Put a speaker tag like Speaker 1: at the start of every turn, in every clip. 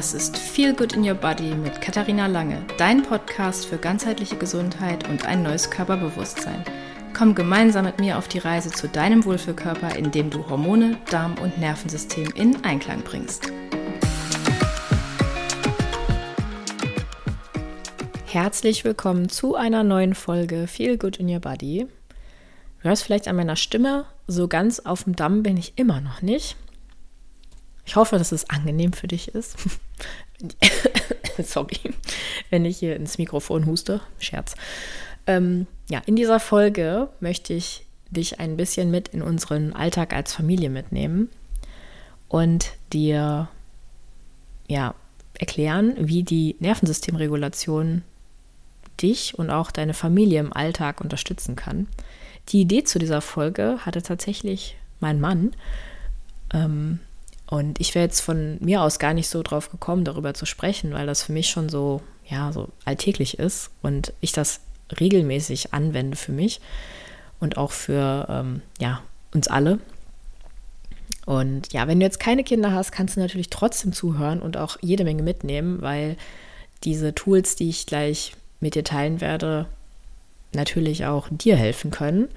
Speaker 1: Das ist Feel Good in Your Body mit Katharina Lange, dein Podcast für ganzheitliche Gesundheit und ein neues Körperbewusstsein. Komm gemeinsam mit mir auf die Reise zu deinem Wohlfühlkörper, indem du Hormone, Darm und Nervensystem in Einklang bringst. Herzlich willkommen zu einer neuen Folge Feel Good in Your Body. Du hörst vielleicht an meiner Stimme, so ganz auf dem Damm bin ich immer noch nicht. Ich hoffe, dass es angenehm für dich ist. Sorry, wenn ich hier ins Mikrofon huste. Scherz. Ähm, ja, in dieser Folge möchte ich dich ein bisschen mit in unseren Alltag als Familie mitnehmen und dir ja erklären, wie die Nervensystemregulation dich und auch deine Familie im Alltag unterstützen kann. Die Idee zu dieser Folge hatte tatsächlich mein Mann. Ähm, und ich wäre jetzt von mir aus gar nicht so drauf gekommen, darüber zu sprechen, weil das für mich schon so, ja, so alltäglich ist und ich das regelmäßig anwende für mich und auch für, ähm, ja, uns alle. Und ja, wenn du jetzt keine Kinder hast, kannst du natürlich trotzdem zuhören und auch jede Menge mitnehmen, weil diese Tools, die ich gleich mit dir teilen werde, natürlich auch dir helfen können.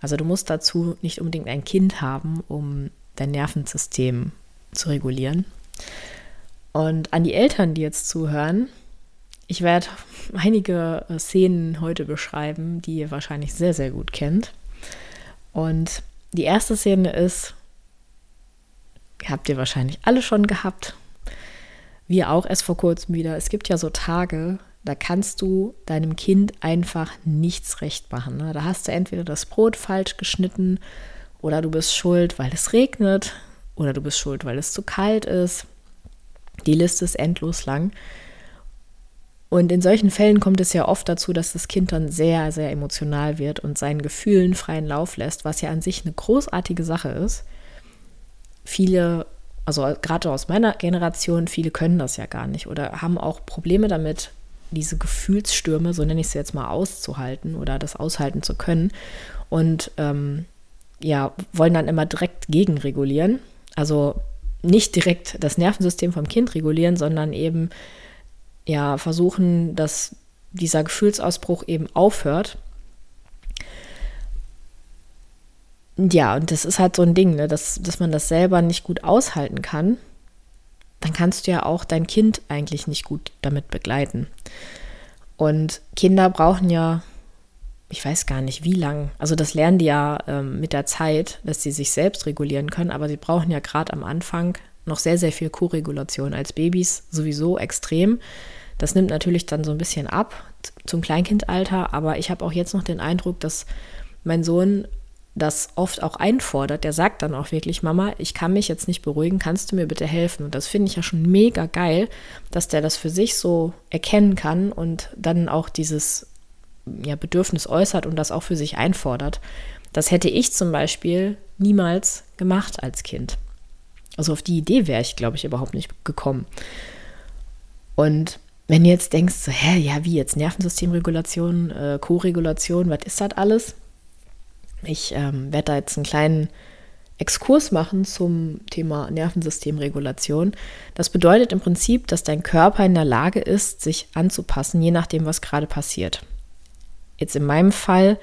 Speaker 1: Also du musst dazu nicht unbedingt ein Kind haben, um dein Nervensystem zu regulieren. Und an die Eltern, die jetzt zuhören, ich werde einige äh, Szenen heute beschreiben, die ihr wahrscheinlich sehr, sehr gut kennt. Und die erste Szene ist, habt ihr wahrscheinlich alle schon gehabt, wir auch erst vor kurzem wieder. Es gibt ja so Tage, da kannst du deinem Kind einfach nichts recht machen. Ne? Da hast du entweder das Brot falsch geschnitten oder du bist schuld, weil es regnet oder du bist schuld, weil es zu kalt ist. Die Liste ist endlos lang. Und in solchen Fällen kommt es ja oft dazu, dass das Kind dann sehr, sehr emotional wird und seinen Gefühlen freien Lauf lässt, was ja an sich eine großartige Sache ist. Viele, also gerade aus meiner Generation, viele können das ja gar nicht oder haben auch Probleme damit, diese Gefühlsstürme, so nenne ich es jetzt mal, auszuhalten oder das aushalten zu können. Und ähm, ja, wollen dann immer direkt gegenregulieren. Also nicht direkt das Nervensystem vom Kind regulieren, sondern eben ja versuchen, dass dieser Gefühlsausbruch eben aufhört. Ja, und das ist halt so ein Ding, ne, dass, dass man das selber nicht gut aushalten kann. Dann kannst du ja auch dein Kind eigentlich nicht gut damit begleiten. Und Kinder brauchen ja ich weiß gar nicht, wie lang. Also das lernen die ja ähm, mit der Zeit, dass sie sich selbst regulieren können, aber sie brauchen ja gerade am Anfang noch sehr, sehr viel Co-Regulation. Als Babys sowieso extrem. Das nimmt natürlich dann so ein bisschen ab zum Kleinkindalter, aber ich habe auch jetzt noch den Eindruck, dass mein Sohn das oft auch einfordert. Der sagt dann auch wirklich, Mama, ich kann mich jetzt nicht beruhigen, kannst du mir bitte helfen? Und das finde ich ja schon mega geil, dass der das für sich so erkennen kann und dann auch dieses ja, Bedürfnis äußert und das auch für sich einfordert. Das hätte ich zum Beispiel niemals gemacht als Kind. Also auf die Idee wäre ich, glaube ich, überhaupt nicht gekommen. Und wenn du jetzt denkst, so, hä, ja, wie jetzt Nervensystemregulation, äh, Co-Regulation, was ist das alles? Ich ähm, werde da jetzt einen kleinen Exkurs machen zum Thema Nervensystemregulation. Das bedeutet im Prinzip, dass dein Körper in der Lage ist, sich anzupassen, je nachdem, was gerade passiert jetzt in meinem Fall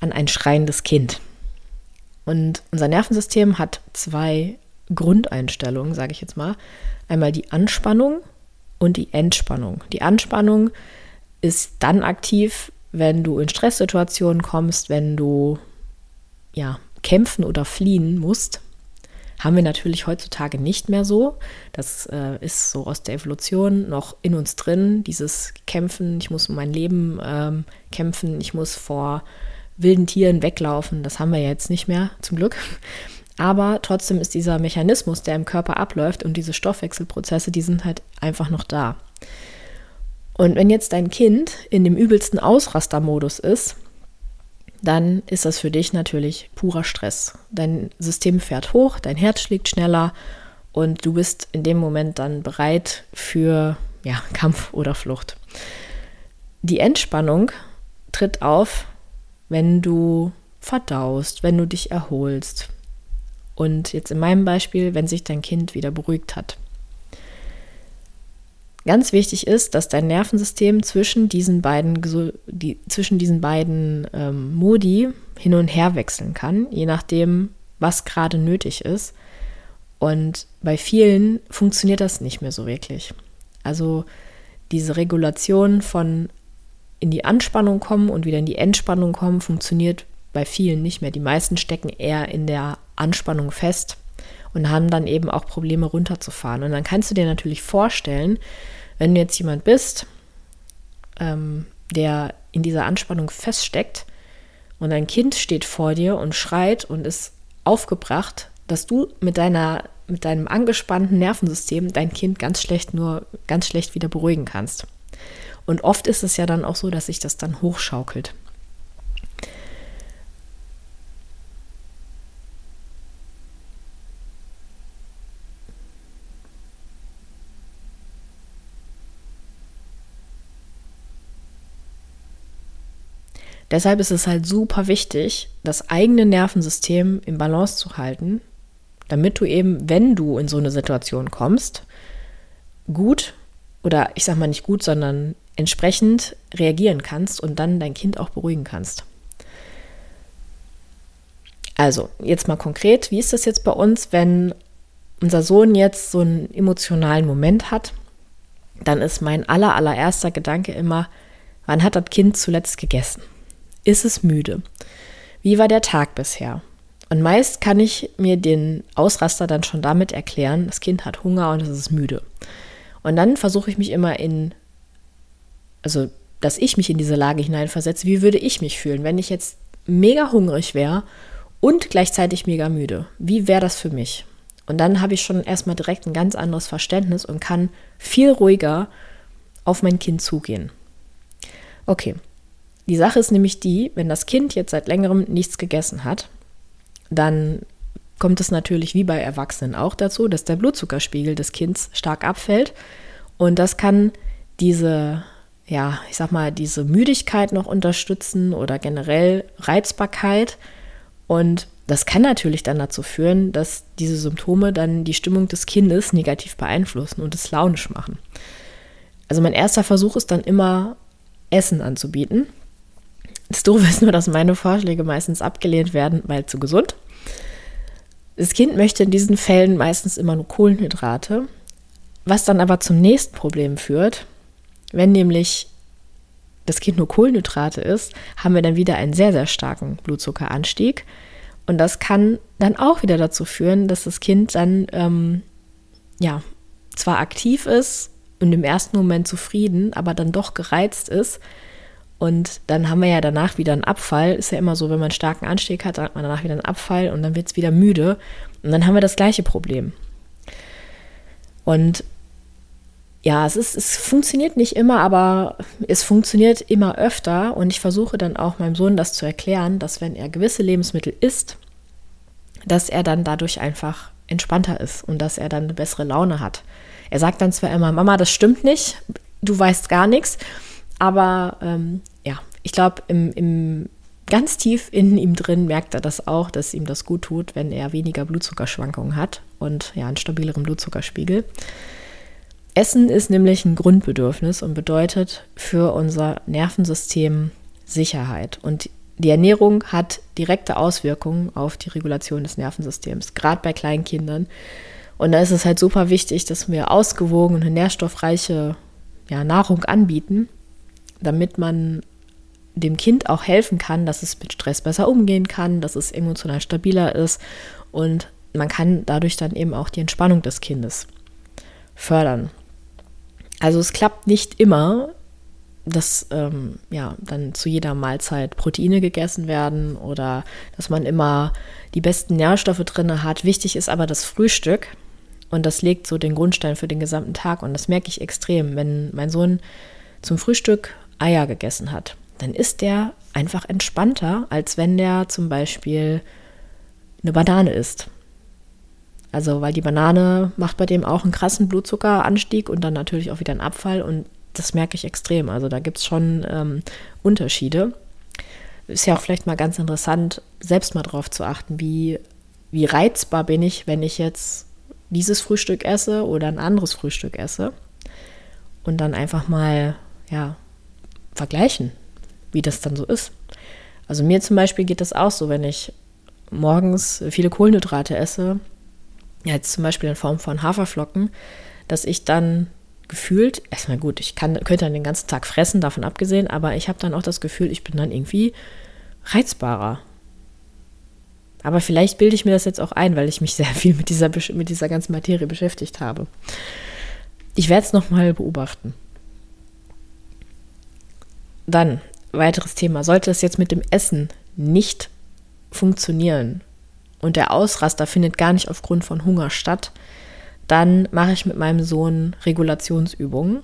Speaker 1: an ein schreiendes Kind. Und unser Nervensystem hat zwei Grundeinstellungen, sage ich jetzt mal. Einmal die Anspannung und die Entspannung. Die Anspannung ist dann aktiv, wenn du in Stresssituationen kommst, wenn du ja kämpfen oder fliehen musst. Haben wir natürlich heutzutage nicht mehr so. Das äh, ist so aus der Evolution noch in uns drin, dieses Kämpfen, ich muss um mein Leben ähm, kämpfen, ich muss vor wilden Tieren weglaufen. Das haben wir jetzt nicht mehr, zum Glück. Aber trotzdem ist dieser Mechanismus, der im Körper abläuft und diese Stoffwechselprozesse, die sind halt einfach noch da. Und wenn jetzt dein Kind in dem übelsten Ausrastermodus ist, dann ist das für dich natürlich purer Stress. Dein System fährt hoch, dein Herz schlägt schneller und du bist in dem Moment dann bereit für ja, Kampf oder Flucht. Die Entspannung tritt auf, wenn du verdaust, wenn du dich erholst. Und jetzt in meinem Beispiel, wenn sich dein Kind wieder beruhigt hat. Ganz wichtig ist, dass dein Nervensystem zwischen diesen beiden, die, zwischen diesen beiden ähm, Modi hin und her wechseln kann, je nachdem, was gerade nötig ist. Und bei vielen funktioniert das nicht mehr so wirklich. Also diese Regulation von in die Anspannung kommen und wieder in die Entspannung kommen, funktioniert bei vielen nicht mehr. Die meisten stecken eher in der Anspannung fest und haben dann eben auch Probleme runterzufahren. Und dann kannst du dir natürlich vorstellen, wenn du jetzt jemand bist, ähm, der in dieser Anspannung feststeckt und ein Kind steht vor dir und schreit und ist aufgebracht, dass du mit deiner mit deinem angespannten Nervensystem dein Kind ganz schlecht nur ganz schlecht wieder beruhigen kannst. Und oft ist es ja dann auch so, dass sich das dann hochschaukelt. Deshalb ist es halt super wichtig, das eigene Nervensystem im Balance zu halten, damit du eben, wenn du in so eine Situation kommst, gut oder ich sag mal nicht gut, sondern entsprechend reagieren kannst und dann dein Kind auch beruhigen kannst. Also, jetzt mal konkret, wie ist das jetzt bei uns, wenn unser Sohn jetzt so einen emotionalen Moment hat? Dann ist mein aller, allererster Gedanke immer, wann hat das Kind zuletzt gegessen? Ist es müde? Wie war der Tag bisher? Und meist kann ich mir den Ausraster dann schon damit erklären, das Kind hat Hunger und es ist müde. Und dann versuche ich mich immer in, also dass ich mich in diese Lage hineinversetze, wie würde ich mich fühlen, wenn ich jetzt mega hungrig wäre und gleichzeitig mega müde? Wie wäre das für mich? Und dann habe ich schon erstmal direkt ein ganz anderes Verständnis und kann viel ruhiger auf mein Kind zugehen. Okay, die Sache ist nämlich die, wenn das Kind jetzt seit längerem nichts gegessen hat, dann kommt es natürlich wie bei Erwachsenen auch dazu, dass der Blutzuckerspiegel des Kindes stark abfällt. Und das kann diese, ja, ich sag mal, diese Müdigkeit noch unterstützen oder generell Reizbarkeit. Und das kann natürlich dann dazu führen, dass diese Symptome dann die Stimmung des Kindes negativ beeinflussen und es launisch machen. Also mein erster Versuch ist dann immer, Essen anzubieten. Das Doofe ist nur, dass meine Vorschläge meistens abgelehnt werden, weil zu gesund. Das Kind möchte in diesen Fällen meistens immer nur Kohlenhydrate, was dann aber zum nächsten Problem führt. Wenn nämlich das Kind nur Kohlenhydrate isst, haben wir dann wieder einen sehr, sehr starken Blutzuckeranstieg. Und das kann dann auch wieder dazu führen, dass das Kind dann ähm, ja zwar aktiv ist und im ersten Moment zufrieden, aber dann doch gereizt ist, und dann haben wir ja danach wieder einen Abfall. Ist ja immer so, wenn man einen starken Anstieg hat, dann hat man danach wieder einen Abfall und dann wird es wieder müde. Und dann haben wir das gleiche Problem. Und ja, es, ist, es funktioniert nicht immer, aber es funktioniert immer öfter. Und ich versuche dann auch meinem Sohn das zu erklären, dass wenn er gewisse Lebensmittel isst, dass er dann dadurch einfach entspannter ist und dass er dann eine bessere Laune hat. Er sagt dann zwar immer, Mama, das stimmt nicht, du weißt gar nichts. Aber ähm, ich glaube, im, im ganz tief in ihm drin merkt er das auch, dass ihm das gut tut, wenn er weniger Blutzuckerschwankungen hat und ja, einen stabileren Blutzuckerspiegel. Essen ist nämlich ein Grundbedürfnis und bedeutet für unser Nervensystem Sicherheit. Und die Ernährung hat direkte Auswirkungen auf die Regulation des Nervensystems, gerade bei kleinen Kindern. Und da ist es halt super wichtig, dass wir ausgewogene, nährstoffreiche ja, Nahrung anbieten, damit man dem Kind auch helfen kann, dass es mit Stress besser umgehen kann, dass es emotional stabiler ist und man kann dadurch dann eben auch die Entspannung des Kindes fördern. Also es klappt nicht immer, dass ähm, ja dann zu jeder Mahlzeit Proteine gegessen werden oder dass man immer die besten Nährstoffe drin hat. Wichtig ist aber das Frühstück und das legt so den Grundstein für den gesamten Tag und das merke ich extrem, wenn mein Sohn zum Frühstück Eier gegessen hat, dann ist der einfach entspannter, als wenn der zum Beispiel eine Banane isst. Also, weil die Banane macht bei dem auch einen krassen Blutzuckeranstieg und dann natürlich auch wieder einen Abfall und das merke ich extrem. Also, da gibt es schon ähm, Unterschiede. Ist ja auch vielleicht mal ganz interessant, selbst mal drauf zu achten, wie, wie reizbar bin ich, wenn ich jetzt dieses Frühstück esse oder ein anderes Frühstück esse. und dann einfach mal, ja, vergleichen, wie das dann so ist. Also mir zum Beispiel geht das auch so, wenn ich morgens viele Kohlenhydrate esse, jetzt zum Beispiel in Form von Haferflocken, dass ich dann gefühlt, erstmal gut, ich kann, könnte dann den ganzen Tag fressen, davon abgesehen, aber ich habe dann auch das Gefühl, ich bin dann irgendwie reizbarer. Aber vielleicht bilde ich mir das jetzt auch ein, weil ich mich sehr viel mit dieser, mit dieser ganzen Materie beschäftigt habe. Ich werde es nochmal beobachten. Dann, weiteres Thema. Sollte es jetzt mit dem Essen nicht funktionieren und der Ausraster findet gar nicht aufgrund von Hunger statt, dann mache ich mit meinem Sohn Regulationsübungen,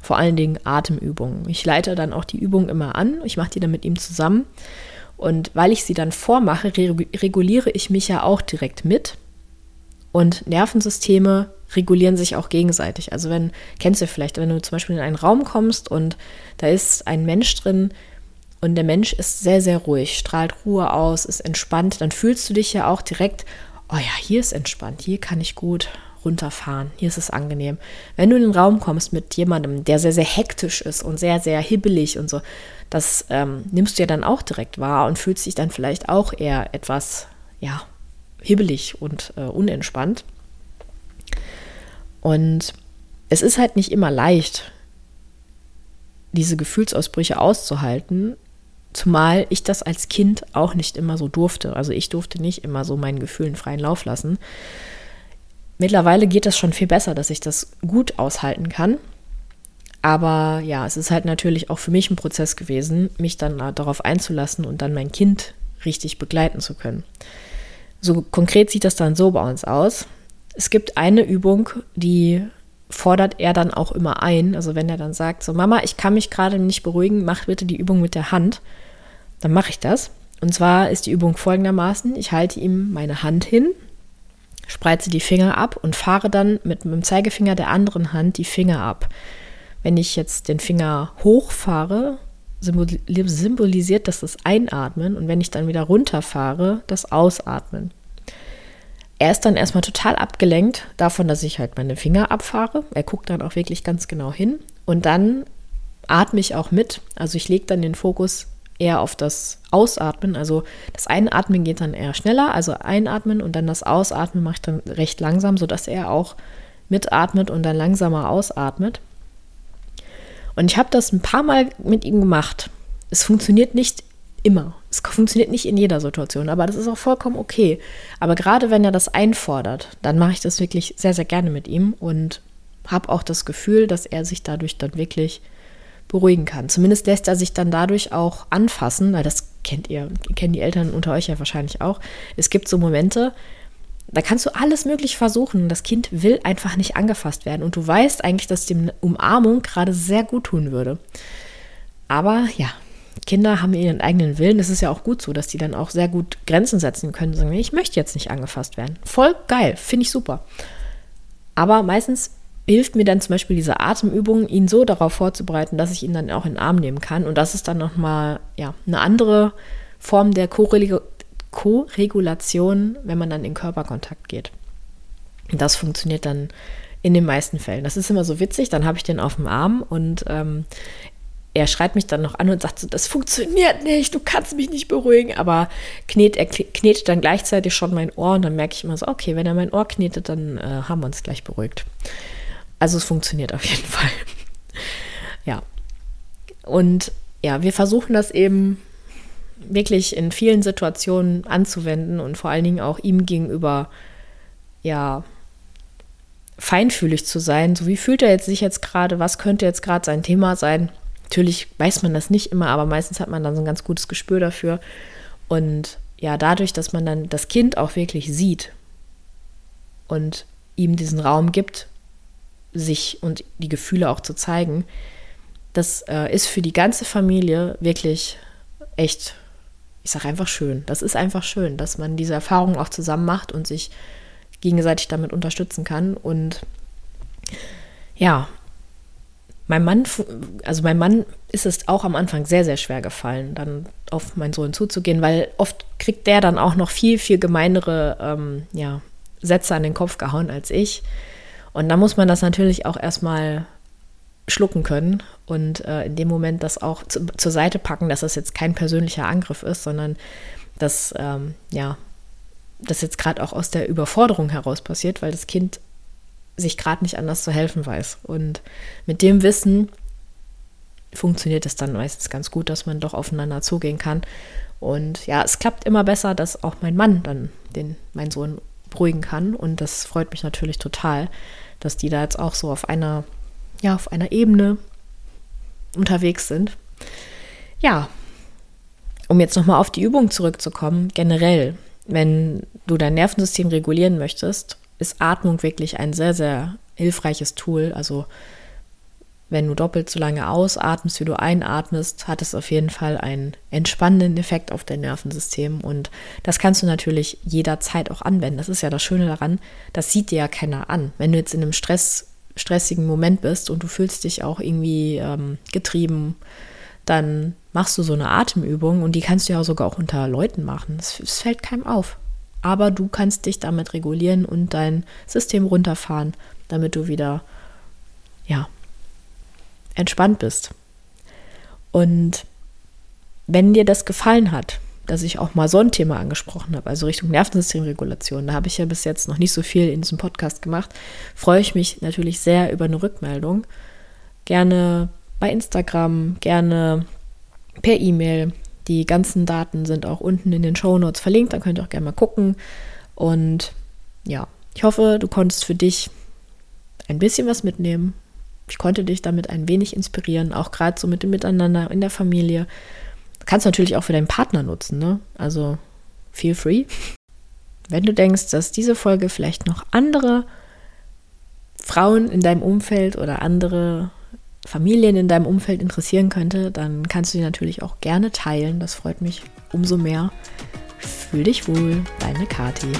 Speaker 1: vor allen Dingen Atemübungen. Ich leite dann auch die Übungen immer an, ich mache die dann mit ihm zusammen und weil ich sie dann vormache, reguliere ich mich ja auch direkt mit und Nervensysteme regulieren sich auch gegenseitig. Also wenn, kennst du vielleicht, wenn du zum Beispiel in einen Raum kommst und da ist ein Mensch drin und der Mensch ist sehr, sehr ruhig, strahlt Ruhe aus, ist entspannt, dann fühlst du dich ja auch direkt, oh ja, hier ist entspannt, hier kann ich gut runterfahren, hier ist es angenehm. Wenn du in den Raum kommst mit jemandem, der sehr, sehr hektisch ist und sehr, sehr hibbelig und so, das ähm, nimmst du ja dann auch direkt wahr und fühlst dich dann vielleicht auch eher etwas, ja, hibbelig und äh, unentspannt. Und es ist halt nicht immer leicht, diese Gefühlsausbrüche auszuhalten, zumal ich das als Kind auch nicht immer so durfte. Also ich durfte nicht immer so meinen Gefühlen freien Lauf lassen. Mittlerweile geht das schon viel besser, dass ich das gut aushalten kann. Aber ja, es ist halt natürlich auch für mich ein Prozess gewesen, mich dann darauf einzulassen und dann mein Kind richtig begleiten zu können. So konkret sieht das dann so bei uns aus. Es gibt eine Übung, die fordert er dann auch immer ein. Also wenn er dann sagt, so Mama, ich kann mich gerade nicht beruhigen, mach bitte die Übung mit der Hand, dann mache ich das. Und zwar ist die Übung folgendermaßen, ich halte ihm meine Hand hin, spreize die Finger ab und fahre dann mit dem Zeigefinger der anderen Hand die Finger ab. Wenn ich jetzt den Finger hochfahre, symbolisiert das das Einatmen und wenn ich dann wieder runterfahre, das Ausatmen. Er ist dann erstmal total abgelenkt davon, dass ich halt meine Finger abfahre. Er guckt dann auch wirklich ganz genau hin und dann atme ich auch mit. Also ich lege dann den Fokus eher auf das Ausatmen. Also das Einatmen geht dann eher schneller, also einatmen und dann das Ausatmen mache ich dann recht langsam, sodass er auch mitatmet und dann langsamer ausatmet. Und ich habe das ein paar Mal mit ihm gemacht. Es funktioniert nicht immer. Es funktioniert nicht in jeder Situation, aber das ist auch vollkommen okay. Aber gerade wenn er das einfordert, dann mache ich das wirklich sehr, sehr gerne mit ihm und habe auch das Gefühl, dass er sich dadurch dann wirklich beruhigen kann. Zumindest lässt er sich dann dadurch auch anfassen, weil das kennt ihr, kennen die Eltern unter euch ja wahrscheinlich auch. Es gibt so Momente, da kannst du alles möglich versuchen. Das Kind will einfach nicht angefasst werden. Und du weißt eigentlich, dass dem Umarmung gerade sehr gut tun würde. Aber ja, Kinder haben ihren eigenen Willen. Es ist ja auch gut so, dass die dann auch sehr gut Grenzen setzen können. Sagen, ich möchte jetzt nicht angefasst werden. Voll geil, finde ich super. Aber meistens hilft mir dann zum Beispiel diese Atemübung, ihn so darauf vorzubereiten, dass ich ihn dann auch in den Arm nehmen kann. Und das ist dann nochmal ja, eine andere Form der Co-Regulation, wenn man dann in Körperkontakt geht. Und das funktioniert dann in den meisten Fällen. Das ist immer so witzig, dann habe ich den auf dem Arm und ähm, er schreit mich dann noch an und sagt so, das funktioniert nicht, du kannst mich nicht beruhigen, aber knet, er knetet dann gleichzeitig schon mein Ohr und dann merke ich immer so, okay, wenn er mein Ohr knetet, dann äh, haben wir uns gleich beruhigt. Also es funktioniert auf jeden Fall. ja. Und ja, wir versuchen das eben wirklich in vielen Situationen anzuwenden und vor allen Dingen auch ihm gegenüber, ja, feinfühlig zu sein. So wie fühlt er jetzt sich jetzt gerade? Was könnte jetzt gerade sein Thema sein? Natürlich weiß man das nicht immer, aber meistens hat man dann so ein ganz gutes Gespür dafür. Und ja, dadurch, dass man dann das Kind auch wirklich sieht und ihm diesen Raum gibt, sich und die Gefühle auch zu zeigen, das äh, ist für die ganze Familie wirklich echt, ich sage einfach schön. Das ist einfach schön, dass man diese Erfahrungen auch zusammen macht und sich gegenseitig damit unterstützen kann. Und ja, mein Mann, also mein Mann ist es auch am Anfang sehr, sehr schwer gefallen, dann auf meinen Sohn zuzugehen, weil oft kriegt der dann auch noch viel, viel gemeinere ähm, ja, Sätze an den Kopf gehauen als ich. Und da muss man das natürlich auch erstmal schlucken können und äh, in dem Moment das auch zu, zur Seite packen, dass das jetzt kein persönlicher Angriff ist, sondern dass ähm, ja das jetzt gerade auch aus der Überforderung heraus passiert, weil das Kind sich gerade nicht anders zu helfen weiß. Und mit dem Wissen funktioniert es dann meistens ganz gut, dass man doch aufeinander zugehen kann. Und ja, es klappt immer besser, dass auch mein Mann dann den, mein Sohn beruhigen kann. Und das freut mich natürlich total, dass die da jetzt auch so auf einer, ja, auf einer Ebene unterwegs sind. Ja, um jetzt nochmal auf die Übung zurückzukommen, generell, wenn du dein Nervensystem regulieren möchtest, ist Atmung wirklich ein sehr, sehr hilfreiches Tool. Also wenn du doppelt so lange ausatmest, wie du einatmest, hat es auf jeden Fall einen entspannenden Effekt auf dein Nervensystem. Und das kannst du natürlich jederzeit auch anwenden. Das ist ja das Schöne daran, das sieht dir ja keiner an. Wenn du jetzt in einem Stress, stressigen Moment bist und du fühlst dich auch irgendwie ähm, getrieben, dann machst du so eine Atemübung und die kannst du ja sogar auch unter Leuten machen. Es, fällt keinem auf. Aber du kannst dich damit regulieren und dein System runterfahren, damit du wieder, ja, entspannt bist. Und wenn dir das gefallen hat, dass ich auch mal so ein Thema angesprochen habe, also Richtung Nervensystemregulation, da habe ich ja bis jetzt noch nicht so viel in diesem Podcast gemacht, freue ich mich natürlich sehr über eine Rückmeldung. Gerne bei Instagram, gerne per E-Mail. Die ganzen Daten sind auch unten in den Show Notes verlinkt, da könnt ihr auch gerne mal gucken. Und ja, ich hoffe, du konntest für dich ein bisschen was mitnehmen. Ich konnte dich damit ein wenig inspirieren, auch gerade so mit dem Miteinander in der Familie. Kannst du natürlich auch für deinen Partner nutzen, ne? Also feel free. Wenn du denkst, dass diese Folge vielleicht noch andere Frauen in deinem Umfeld oder andere Familien in deinem Umfeld interessieren könnte, dann kannst du die natürlich auch gerne teilen. Das freut mich umso mehr. Fühl dich wohl, deine Kati.